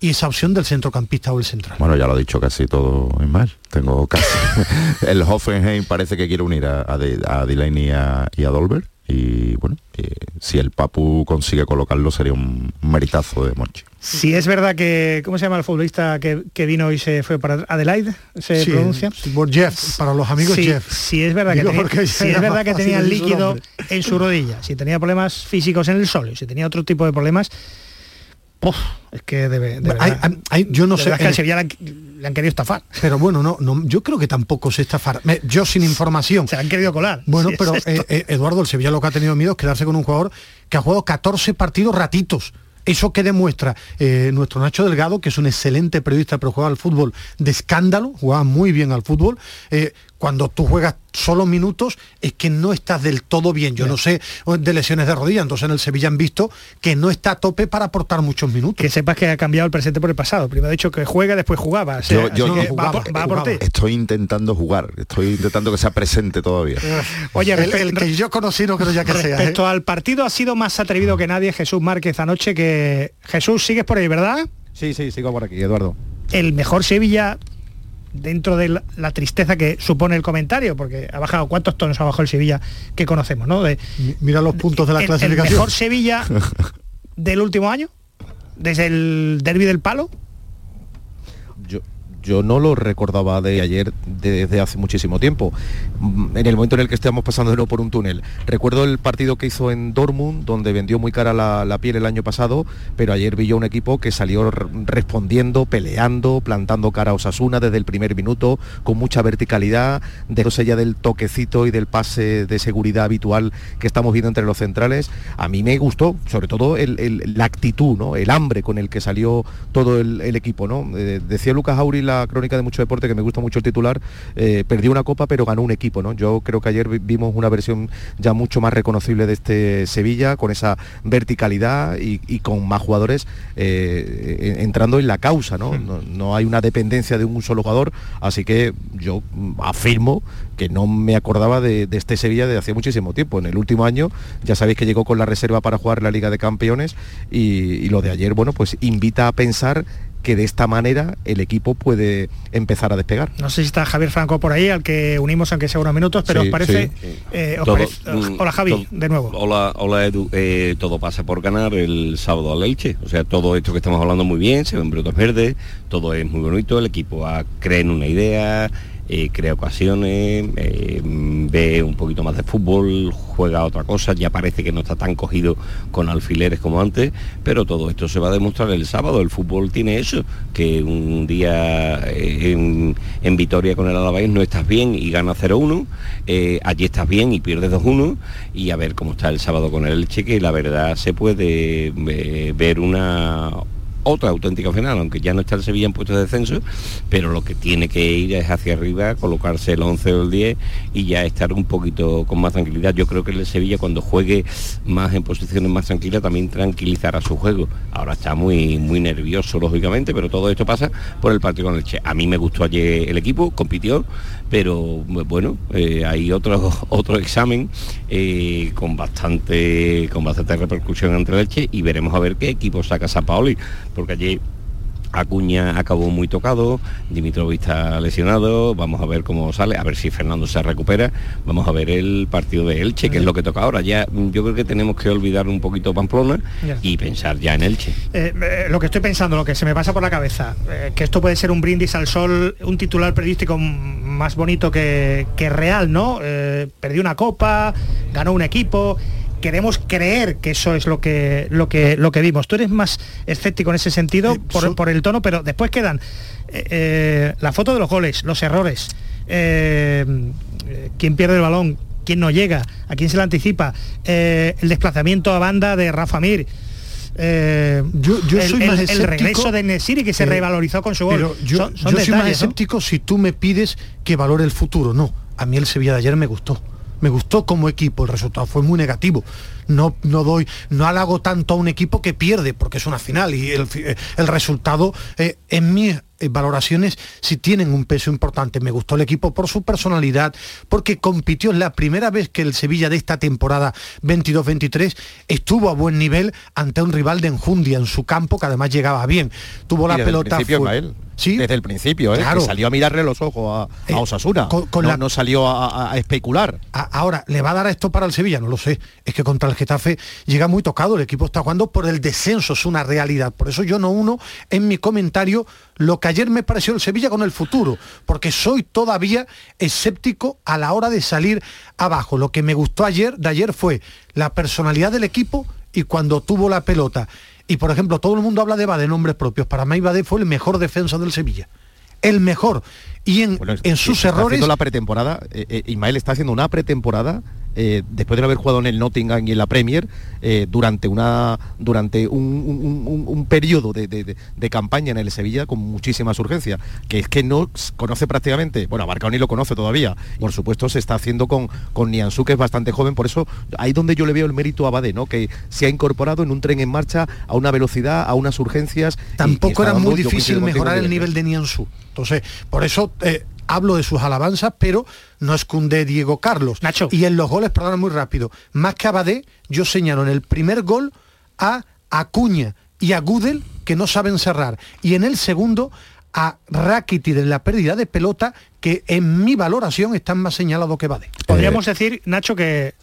y esa opción del centrocampista o el central. Bueno, ya lo ha dicho casi todo en mal. Tengo casi. [LAUGHS] el Hoffenheim parece que quiere unir a, a, De- a Delaney y a, y a Dolber. Y bueno, eh, si el Papu consigue colocarlo sería un meritazo de Monchi. Si es verdad que, ¿cómo se llama el futbolista que, que vino y se fue para Adelaide? ¿Se Sí, pronuncia? por Jeff, para los amigos Sí, Jeff. Si es verdad que tenía, si es verdad que tenía líquido en su rodilla, si tenía problemas físicos en el sol, si tenía otro tipo de problemas, ¡puf! es que debe, de Hay- verdad- hay- hay- yo no de sé, que eh, Sevilla le han, le han querido estafar. Pero bueno, no, no, yo creo que tampoco se estafar. Me- Yo sin información. Se han querido colar. Bueno, pero es eh, eh, Eduardo, el Sevilla lo que ha tenido miedo es quedarse con un jugador que ha jugado 14 partidos ratitos. Eso que demuestra eh, nuestro Nacho Delgado, que es un excelente periodista, pero juega al fútbol de escándalo, juega muy bien al fútbol. eh, cuando tú juegas solo minutos es que no estás del todo bien. Yo no sé de lesiones de rodilla, entonces en el Sevilla han visto que no está a tope para aportar muchos minutos. Que sepas que ha cambiado el presente por el pasado. Primero ha dicho que juega, después jugaba. O sea, Yo, yo no va, jugaba, por- va por ti. Estoy intentando jugar, estoy intentando que sea presente todavía. [LAUGHS] Oye, el, que yo conocí no creo ya que sea. ¿eh? Respecto al partido ha sido más atrevido que nadie Jesús Márquez anoche que Jesús sigues por ahí, ¿verdad? Sí, sí, sigo por aquí, Eduardo. El mejor Sevilla dentro de la, la tristeza que supone el comentario, porque ha bajado cuántos tonos ha bajado el Sevilla que conocemos, ¿no? De, Mira los puntos de la el, el clasificación. mejor Sevilla del último año, desde el derby del palo. Yo, yo no lo recordaba de ayer desde hace muchísimo tiempo. Mm, En el momento en el que estamos nuevo por un túnel. Recuerdo el partido que hizo en Dortmund, donde vendió muy cara la, piel el año pasado, pero ayer vi yo un equipo que salió respondiendo, peleando, plantando cara a Osasuna desde el primer minuto, con mucha verticalidad, dejándose ya del toquecito y del pase de seguridad habitual que estamos viendo entre los centrales. A mí me gustó, sobre todo el- la actitud, ¿no? el hambre con el que salió todo el, equipo. ¿no? Eh, decía Lucas Auri la crónica de mucho deporte, que me gusta mucho el titular, eh, perdió una copa pero ganó un equipo. ¿no? Yo creo que ayer vi- vimos una versión ya mucho más reconocible de este Sevilla, con esa verticalidad y, y con más jugadores eh, en- entrando en la causa. ¿no? No, no hay una dependencia de un solo jugador, así que yo afirmo que no me acordaba de, de este Sevilla de hace muchísimo tiempo. En el último año ya sabéis que llegó con la reserva para jugar la Liga de Campeones y, y lo de ayer, bueno, pues invita a pensar que de esta manera el equipo puede empezar a despegar. No sé si está Javier Franco por ahí, al que unimos aunque sea unos minutos, pero Sí, ¿os parece? sí. eh, ¿os Todo- parece- mm, Hola Javi, todo- de nuevo. Hola, hola Edu. Eh, todo pasa por ganar el sábado al Elche. O sea, todo esto que estamos hablando muy bien, se ven brotes verdes, todo es muy bonito, el equipo cree en una idea, crea ocasiones, eh, ve un poquito más de fútbol, juega otra cosa, ya parece que no está tan cogido con alfileres como antes, pero todo esto se va a demostrar el sábado. El fútbol tiene eso, que un día eh, en, Vitoria con el Alavés no estás bien y gana 0-1, eh, allí estás bien y pierdes 2-1 y a ver cómo está el sábado con el Elche, que la verdad se puede ver una otra auténtica final, aunque ya no está el Sevilla en puestos de descenso, pero lo que tiene que ir es hacia arriba, colocarse el 11 o el 10 y ya estar un poquito con más tranquilidad. Yo creo que el Sevilla cuando juegue más en posiciones más tranquilas también tranquilizará su juego. Ahora está muy, muy nervioso, lógicamente, pero todo esto pasa por el partido con el Che. A mí me gustó ayer el equipo, compitió, pero bueno, eh, hay otro, [LAUGHS] otro examen eh, con bastante con bastante repercusión entre el Che y veremos a ver qué equipo saca San Paoli porque allí Acuña acabó muy tocado, Dimitrovic está lesionado, vamos a ver cómo sale, a ver si Fernando se recupera, vamos a ver el partido de Elche, que es lo que toca ahora. Ya yo creo que tenemos que olvidar un poquito Pamplona y pensar ya en Elche. Eh, eh, lo que estoy pensando, lo que se me pasa por la cabeza, eh, que esto puede ser un brindis al sol, un titular periodístico más bonito que, que real, ¿no? Eh, perdió una copa, ganó un equipo. Queremos creer que eso es lo que, lo que, lo que vimos. Tú eres más escéptico en ese sentido por, por el tono, pero después quedan eh, eh, la foto de los goles, los errores, eh, eh, quién pierde el balón, quién no llega, a quién se le anticipa, eh, el desplazamiento a banda de Rafa Mir. Eh, yo, yo el, soy el- más el escéptico, regreso de Nesiri que se eh, revalorizó con su gol. Pero yo, son, son yo soy más escéptico si tú me pides que valore el futuro. No, a mí el Sevilla de ayer me gustó. Me gustó como equipo, el resultado fue muy negativo. No, no doy, no halago tanto a un equipo que pierde, porque es una final y el, el resultado eh, en mis eh, valoraciones sí tienen un peso importante. Me gustó el equipo por su personalidad, porque compitió, es la primera vez que el Sevilla de esta temporada 22-23 estuvo a buen nivel ante un rival de enjundia en su campo, que además llegaba bien. Tuvo la pelota Sí. Desde el principio, ¿eh? Claro. Que salió a mirarle los ojos a, a Osasuna. con- con no, la- no salió a, a- especular. Ahora, ¿le va a dar esto para el Sevilla? No lo sé. Es que contra el Getafe llega muy tocado. El equipo está jugando por el descenso, es una realidad. Por eso yo no uno en mi comentario lo que ayer me pareció el Sevilla con el futuro, porque soy todavía escéptico a la hora de salir abajo. Lo que me gustó ayer, de ayer fue la personalidad del equipo y cuando tuvo la pelota. Y por ejemplo, todo el mundo habla de Bade, nombres propios. Para mí Bade fue el mejor defensa del Sevilla. El mejor. Y en, en sus Está errores... haciendo la pretemporada, eh, eh, Ismael está haciendo una pretemporada eh, después de no haber jugado en el Nottingham y en la Premier eh, durante una durante un, un- un- un periodo de, de- de- campaña en el Sevilla con muchísimas urgencias, que es que no conoce prácticamente, bueno, Barcaoni lo conoce todavía, por supuesto se está haciendo con, con Nianzú, que es bastante joven, por eso ahí donde yo le veo el mérito a Bade, ¿no? que se ha incorporado en un tren en marcha a una velocidad, a unas urgencias. tampoco era muy difícil mejorar el nivel de Nianzú. Entonces, por eso eh, hablo de sus alabanzas, pero no escunde Diego Carlos. Nacho. Y en los goles, perdona muy rápido, más que a Badé, yo señalo en el primer gol a Acuña y a Gudel que no saben cerrar. Y en el segundo a Rakitic en la pérdida de pelota, que en mi valoración están más señalados que Badé. Podríamos decir, Nacho, que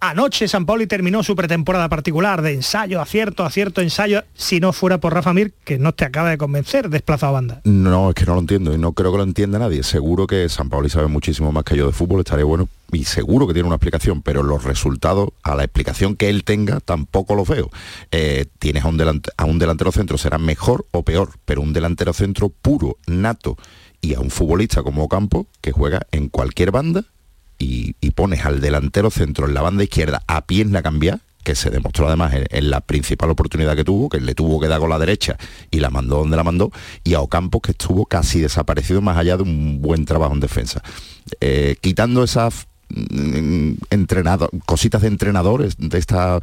anoche San Pauli terminó su pretemporada particular de ensayo, acierto, acierto, ensayo, si no fuera por Rafa Mir, que no te acaba de convencer, desplazado a banda. No, es que no lo entiendo y no creo que lo entienda nadie. Seguro que San Paoli sabe muchísimo más que yo de fútbol, estaría bueno y seguro que tiene una explicación, pero los resultados, a la explicación que él tenga, tampoco los veo. Eh, tienes a un, delante- a un delantero centro, será mejor o peor, pero un delantero centro puro, nato, y a un futbolista como Ocampo, que juega en cualquier banda, y, pones al delantero centro en la banda izquierda a pierna cambiar, que se demostró además en, la principal oportunidad que tuvo, que le tuvo que dar con la derecha y la mandó donde la mandó, y a Ocampos que estuvo casi desaparecido más allá de un buen trabajo en defensa. Eh, quitando esas mm, entrenado- cositas de entrenadores, de estas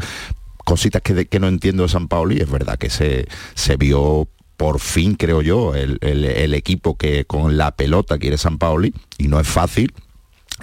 cositas que, no entiendo de San Paoli, es verdad que se, se vio por fin, creo yo, el, el- el equipo que con la pelota quiere San Paoli, y no es fácil,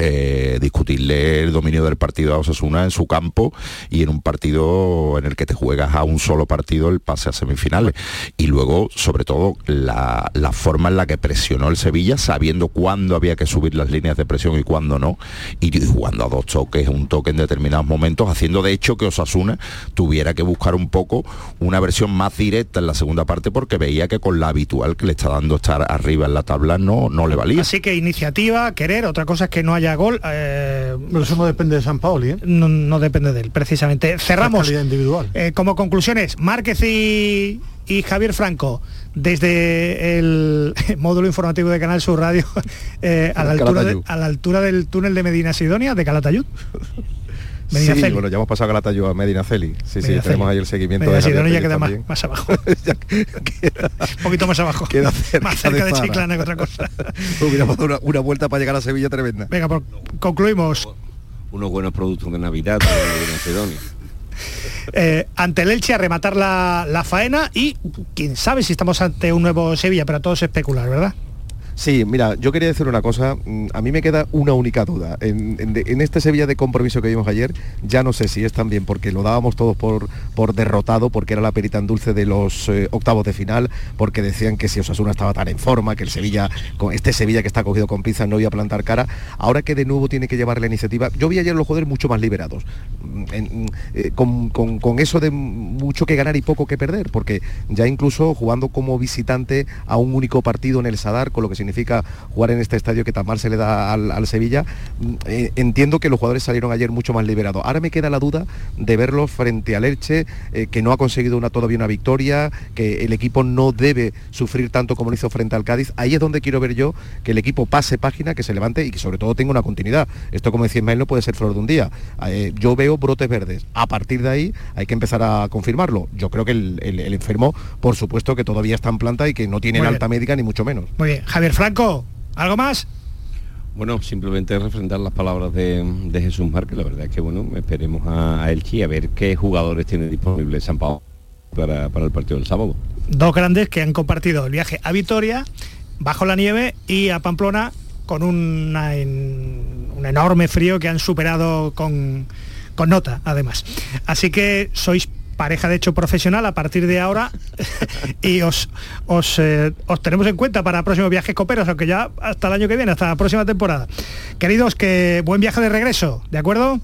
eh, discutirle el dominio del partido a Osasuna en su campo y en un partido en el que te juegas a un solo partido el pase a semifinales. Y luego, sobre todo, la, la forma en la que presionó el Sevilla, sabiendo cuándo había que subir las líneas de presión y cuándo no, y jugando a dos toques, un toque en determinados momentos, haciendo de hecho que Osasuna tuviera que buscar un poco una versión más directa en la segunda parte porque veía que con la habitual que le está dando estar arriba en la tabla no, no le valía. Así que iniciativa, querer, otra cosa es que no haya gol. eh, Pero eso no depende de San Paoli, ¿eh? no, no depende de él, precisamente. Cerramos. calidad individual. Eh, como conclusiones, Márquez y, y Javier Franco, desde el [LAUGHS] módulo informativo de Canal Sur Radio, [LAUGHS] eh, a, la altura de- a la altura del túnel de Medina Sidonia, de Calatayud. [LAUGHS] Medinaceli. Sí, bueno, ya hemos pasado Galatayo a Medinaceli. Sí, sí, Medinaceli. tenemos ahí el seguimiento de Medinaceli, Javier [LAUGHS] ya queda más, más abajo. Un poquito más abajo. Queda cerca más cerca de. Chiclana que otra cosa. [LAUGHS] Hubiéramos dado una, una vuelta para llegar a Sevilla tremenda. Venga, pues, concluimos. Unos buenos productos de Navidad de Macedonia. [LAUGHS] Eh, ante el Elche a rematar la, la faena y quién sabe si estamos ante un nuevo Sevilla, pero todo es especular, ¿verdad? Sí, mira, yo quería decir una cosa. mm, A mí me queda una única duda. En, este Sevilla de compromiso que vimos ayer, ya no sé si es también porque lo dábamos todos por, derrotado, porque era la perita en dulce de los eh, octavos de final, porque decían que si Osasuna estaba tan en forma, que el Sevilla, con este Sevilla que está cogido con pinzas no iba a plantar cara. Ahora que de nuevo tiene que llevar la iniciativa, yo vi ayer los jugadores mucho más liberados, mm, en- eh, con eso de mucho que ganar y poco que perder, porque ya incluso jugando como visitante a un único partido en el Sadar, con lo que significa jugar en este estadio que tan mal se le da al, al Sevilla, mm, eh, entiendo que los jugadores salieron ayer mucho más liberados. Ahora me queda la duda de verlos frente al Elche, eh, que no ha conseguido una, todavía una victoria, que el equipo no debe sufrir tanto como lo hizo frente al Cádiz. Ahí es donde quiero ver yo que el equipo pase página, que se levante y que sobre todo tenga una continuidad. Esto, como decía Ismael, no puede ser flor de un día. Eh, yo veo brotes verdes. A partir de ahí hay que empezar a confirmarlo. Yo creo que el, el- el enfermo, por supuesto, que todavía está en planta y que no tiene alta médica ni mucho menos. Muy bien, Javier Franco, ¿algo más? Bueno, simplemente refrendar las palabras de, de Jesús Márquez. La verdad es que bueno, esperemos a, a Elche a ver qué jugadores tiene disponible San Pablo para, para el partido del sábado. Dos grandes que han compartido el viaje a Vitoria, bajo la nieve, y a Pamplona con una en- un enorme frío que han superado con, con nota, además. Así que sois pareja de hecho profesional a partir de ahora [LAUGHS] y os, os, eh, os tenemos en cuenta para próximos viajes coperos, aunque ya hasta el año que viene, hasta la próxima temporada. Queridos, que buen viaje de regreso, ¿de acuerdo?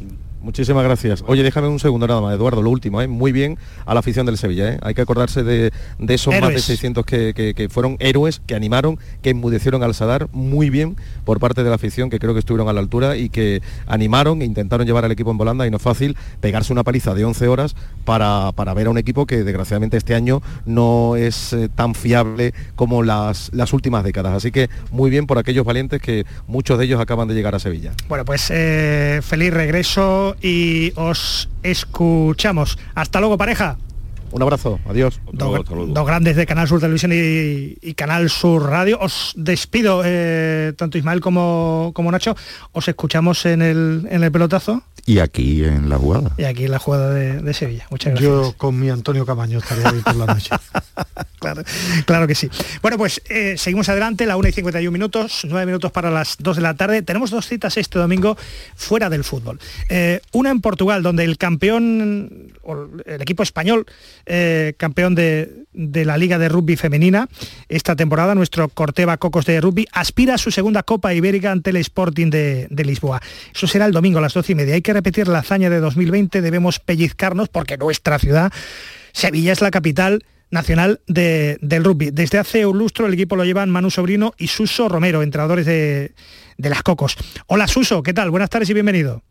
Muchísimas gracias. Oye, déjame un segundo nada más, Eduardo, lo último, ¿eh? muy bien a la afición del Sevilla. ¿eh? Hay que acordarse de, de esos más de Héroes. 600 que, que- que fueron héroes, que animaron, que enmudecieron al Sadar, muy bien por parte de la afición, que creo que estuvieron a la altura y que animaron e intentaron llevar al equipo en volanda y no es fácil pegarse una paliza de 11 horas para, para ver a un equipo que desgraciadamente este año no es eh, tan fiable como las, las últimas décadas. Así que muy bien por aquellos valientes que muchos de ellos acaban de llegar a Sevilla. Bueno, pues eh, feliz regreso y os escuchamos. Hasta luego, pareja. Un abrazo, adiós. Dos, dos grandes de Canal Sur Televisión y, y Canal Sur Radio. Os despido, eh, tanto Ismael como, como Nacho. Os escuchamos en el, en el pelotazo Y aquí en la jugada. y aquí en la jugada de, de Sevilla. Muchas gracias. Yo con mi Antonio Camaño estaría ahí por la noche. [LAUGHS] claro, claro que sí. Bueno, pues eh, seguimos adelante, la 1 y 51 minutos, 9 minutos para las 2 de la tarde. Tenemos dos citas este domingo fuera del fútbol. Eh, una en Portugal, donde el campeón, el equipo español, eh, campeón de, de la Liga de Rugby Femenina, esta temporada, nuestro Corteva Cocos de Rugby, aspira a su segunda Copa Ibérica ante el Sporting de, de Lisboa. Eso será el domingo a las 12 y media. Hay que repetir la hazaña de 2020, debemos pellizcarnos porque nuestra ciudad, Sevilla, es la capital nacional de- del rugby. Desde hace un lustro el equipo lo llevan Manu Sobrino y Suso Romero, entrenadores de, de las Cocos. Hola Suso, ¿qué tal? Buenas tardes y bienvenido.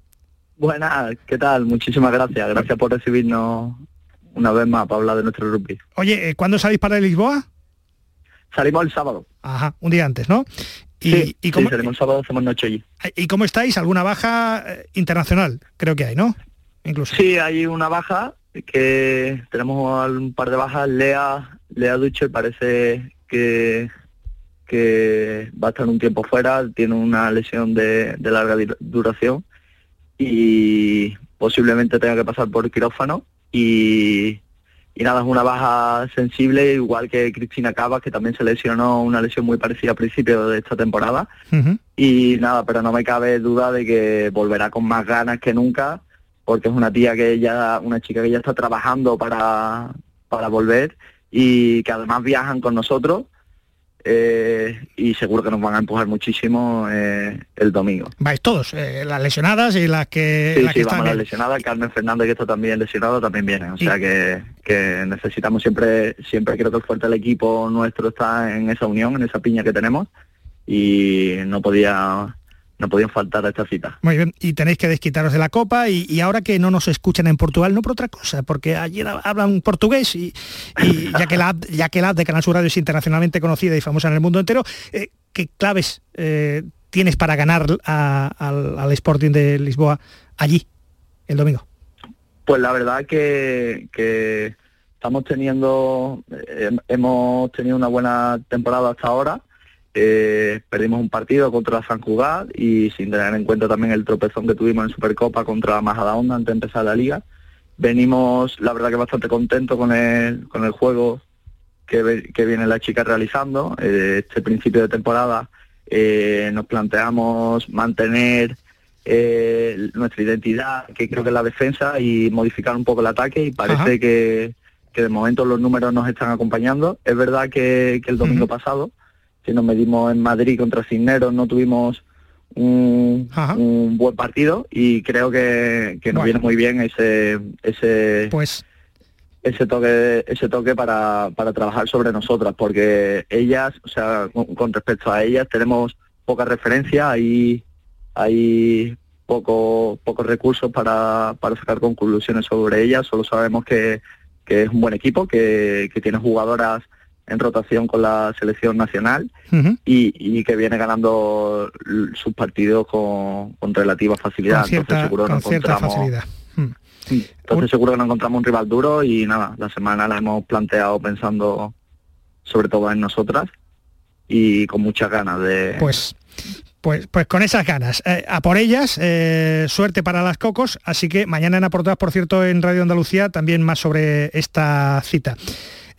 Buenas, ¿qué tal? Muchísimas gracias. Gracias por recibirnos una vez más para hablar de nuestro rugby. Oye, eh, ¿cuándo salís para Lisboa? Salimos el sábado. Ajá, un día antes, ¿no? Y, sí, y cómo, sí, salimos el sábado, hacemos noche allí. ¿Y cómo estáis? ¿Alguna baja eh, internacional? Creo que hay, ¿no? Incluso. Sí, hay una baja que tenemos un par de bajas. Lea, Lea Duche parece que, que va a estar un tiempo fuera, tiene una lesión de, de larga duración y posiblemente tenga que pasar por quirófano y, y nada, es una baja sensible, igual que Cristina Cabas, que también se lesionó una lesión muy parecida al principio de esta temporada. Y nada, pero no me cabe duda de que volverá con más ganas que nunca, porque es una tía que ya, una chica que ya está trabajando para, para volver y que además viajan con nosotros eh, y seguro que nos van a empujar muchísimo eh, el domingo. Vais todos, eh, las lesionadas y las que, Sí, las sí, que vamos están a la bien. lesionada, Carmen Fernández que está también lesionado también viene, o sea que, que necesitamos siempre, siempre creo que el fuerte del equipo nuestro está en esa unión, en esa piña que tenemos y no podía no podían faltar a esta cita. Muy bien, y tenéis que desquitaros de la copa y, y ahora que no nos escuchan en Portugal, no por otra cosa, porque allí ha- hablan portugués y, y [LAUGHS] ya, que la, ya que la de Canal Sur Radio es internacionalmente conocida y famosa en el mundo entero, eh, ¿qué claves eh, tienes para ganar a- al, al Sporting de Lisboa allí? el domingo? Pues la verdad que, que estamos teniendo, eh, hemos tenido una buena temporada hasta ahora. Eh, perdimos un partido contra San Cugat y sin tener en cuenta también el tropezón que tuvimos en Supercopa contra Majadahonda antes de empezar la liga. Venimos, la verdad que bastante contentos con el, con el juego que, que viene la chica realizando. Eh, este principio de temporada eh, nos planteamos mantener eh, nuestra identidad, que creo que es la defensa, y modificar un poco el ataque y parece Ajá. que, que de momento los números nos están acompañando. Es verdad que, que el domingo pasado, que nos medimos en Madrid contra Cisneros, no tuvimos un, un buen partido y creo que, que nos Bueno. viene muy bien ese ese pues ese toque ese toque para, para trabajar sobre nosotras porque ellas o sea con, con respecto a ellas tenemos poca referencia hay hay poco pocos recursos para, para sacar conclusiones sobre ellas solo sabemos que, que es un buen equipo que, que tiene jugadoras en rotación con la selección nacional y, y que viene ganando sus partidos con, con relativa facilidad. Con cierta, entonces seguro con no cierta facilidad. Mm. entonces seguro que no encontramos un rival duro y nada, la semana la hemos planteado pensando sobre todo en nosotras y con muchas ganas de... Pues Pues, pues con esas ganas, eh, a por ellas, eh, suerte para las Cocos, así que mañana en Aportadas, por cierto, en Radio Andalucía, también más sobre esta cita.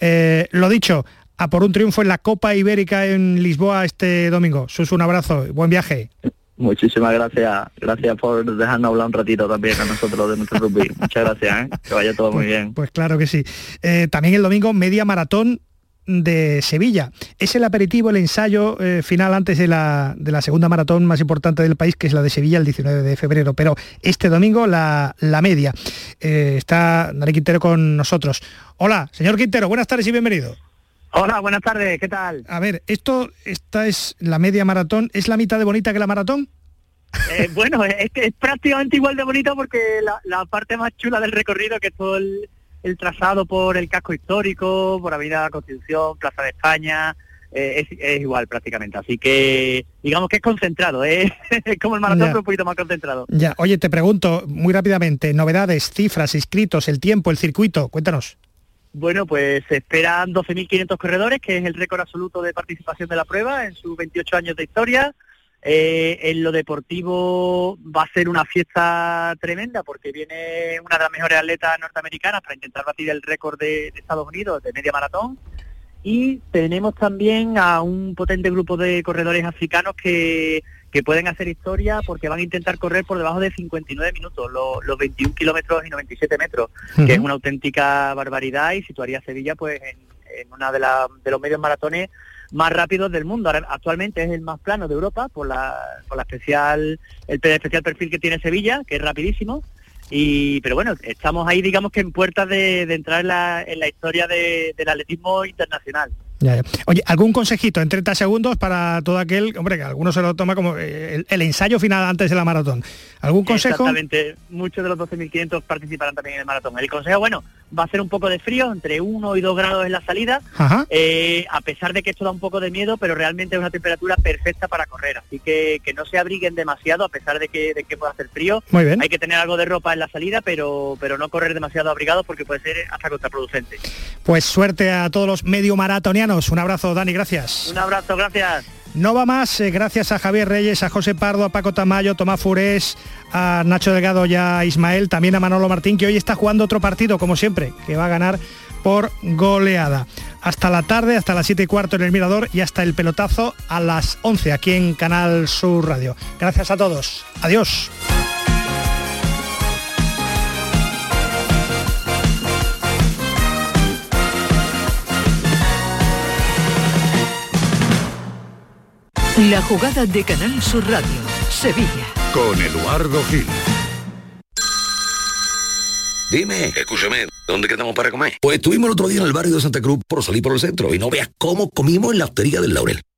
Eh, lo dicho, a por un triunfo en la Copa Ibérica en Lisboa este domingo. Sus, un abrazo, buen viaje. Muchísimas gracias, gracias por dejarnos hablar un ratito también a nosotros de nuestro rugby. Muchas gracias, ¿eh? que vaya todo muy bien. Pues claro que sí. Eh, también el domingo, media maratón de Sevilla. Es el aperitivo, el ensayo eh, final antes de la, de la segunda maratón más importante del país, que es la de Sevilla el 19 de febrero. Pero este domingo la, la media. Eh, está Dani Quintero con nosotros. Hola, señor Quintero, buenas tardes y bienvenido. Hola, buenas tardes, ¿qué tal? A ver, esto, esta es la media maratón. ¿Es la mitad de bonita que la maratón? Eh, bueno, es prácticamente igual de bonito porque la, la parte más chula del recorrido, que es todo el, el trazado por el casco histórico, por Avenida Constitución, Plaza de España, eh, es, es igual prácticamente. Así que digamos que es concentrado, ¿eh? [LAUGHS] es como el maratón, Ya. pero un poquito más concentrado. Ya, oye, te pregunto muy rápidamente, novedades, cifras, inscritos, el tiempo, el circuito, cuéntanos. Bueno, pues se esperan 12.500 corredores, que es el récord absoluto de participación de la prueba en sus 28 años de historia. Eh, en lo deportivo va a ser una fiesta tremenda porque viene una de las mejores atletas norteamericanas para intentar batir el récord de, de Estados Unidos de media maratón. Y tenemos también a un potente grupo de corredores africanos que, que pueden hacer historia porque van a intentar correr por debajo de 59 minutos, lo- los 21 kilómetros y 97 metros, que es una auténtica barbaridad y situaría a Sevilla pues en, en una de, la- de los medios maratones más rápidos del mundo. Ahora, actualmente es el más plano de Europa por la, por la especial, el pe- especial perfil que tiene Sevilla, que es rapidísimo. Y, pero bueno, estamos ahí, digamos que en puertas de, de entrar en la, en la historia de- del atletismo internacional. Ya, ya. Oye, ¿algún consejito en 30 segundos para todo aquel, hombre, que alguno se lo toma como eh, el, el ensayo final antes de la maratón? ¿Algún consejo? Exactamente, muchos de los 12.500 participarán también en el maratón. El consejo, bueno, va a ser un poco de frío, entre 1 y 2 grados en la salida. Eh, a pesar de que esto da un poco de miedo, pero realmente es una temperatura perfecta para correr, así que que no se abriguen demasiado a pesar de que, de que pueda hacer frío. Muy bien. Hay que tener algo de ropa en la salida, pero, pero no correr demasiado abrigados porque puede ser hasta contraproducente. Pues suerte a todos los medio maratonianos. Un abrazo, Dani, gracias. Un abrazo, gracias. No va más, eh, gracias a Javier Reyes, a José Pardo, a Paco Tamayo, Tomás Furés, a Nacho Delgado y a Ismael, también a Manolo Martín, que hoy está jugando otro partido, como siempre, que va a ganar por goleada. Hasta la tarde, hasta las 7 y cuarto en el Mirador y hasta el pelotazo a las 11 aquí en Canal Sur Radio. Gracias a todos. Adiós. La jugada de Canal Sur Radio, Sevilla. Con Eduardo Gil. Dime, escúchame, ¿dónde quedamos para comer? Pues estuvimos el otro día en el barrio de Santa Cruz por salir por el centro y no veas cómo comimos en la hostería del Laurel.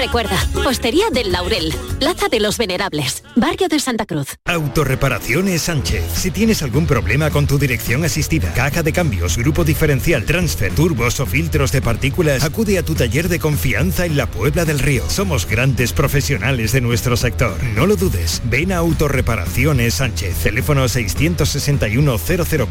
Recuerda, Postería del Laurel, Plaza de los Venerables, Barrio de Santa Cruz. Autorreparaciones Sánchez. Si tienes algún problema con tu dirección asistida, caja de cambios, grupo diferencial, transfer, turbos o filtros de partículas, acude a tu taller de confianza en la Puebla del Río. Somos grandes profesionales de nuestro sector. No lo dudes. Ven a Autorreparaciones Sánchez. Teléfono 661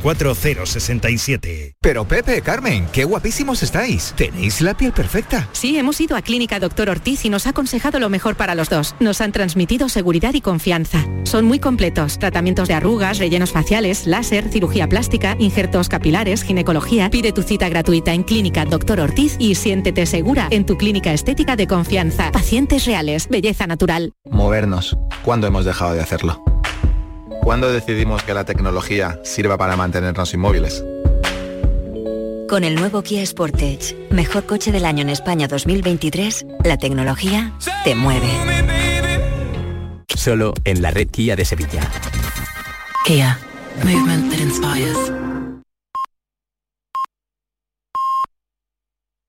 004 067. Pero Pepe, Carmen, qué guapísimos estáis. Tenéis la piel perfecta. Sí, hemos ido a Clínica Doctor Ortiz y nos ha aconsejado lo mejor para los dos. Nos han transmitido seguridad y confianza. Son muy completos. Tratamientos de arrugas, rellenos faciales, láser, cirugía plástica, injertos capilares, ginecología. Pide tu cita gratuita en Clínica Doctor Ortiz y siéntete segura en tu clínica estética de confianza. Pacientes reales, belleza natural. Movernos. ¿Cuándo hemos dejado de hacerlo? ¿Cuándo decidimos que la tecnología sirva para mantenernos inmóviles? Con el nuevo Kia Sportage, mejor coche del año en España 2023, la tecnología te mueve. Solo en la red Kia de Sevilla. Kia, movement that inspires.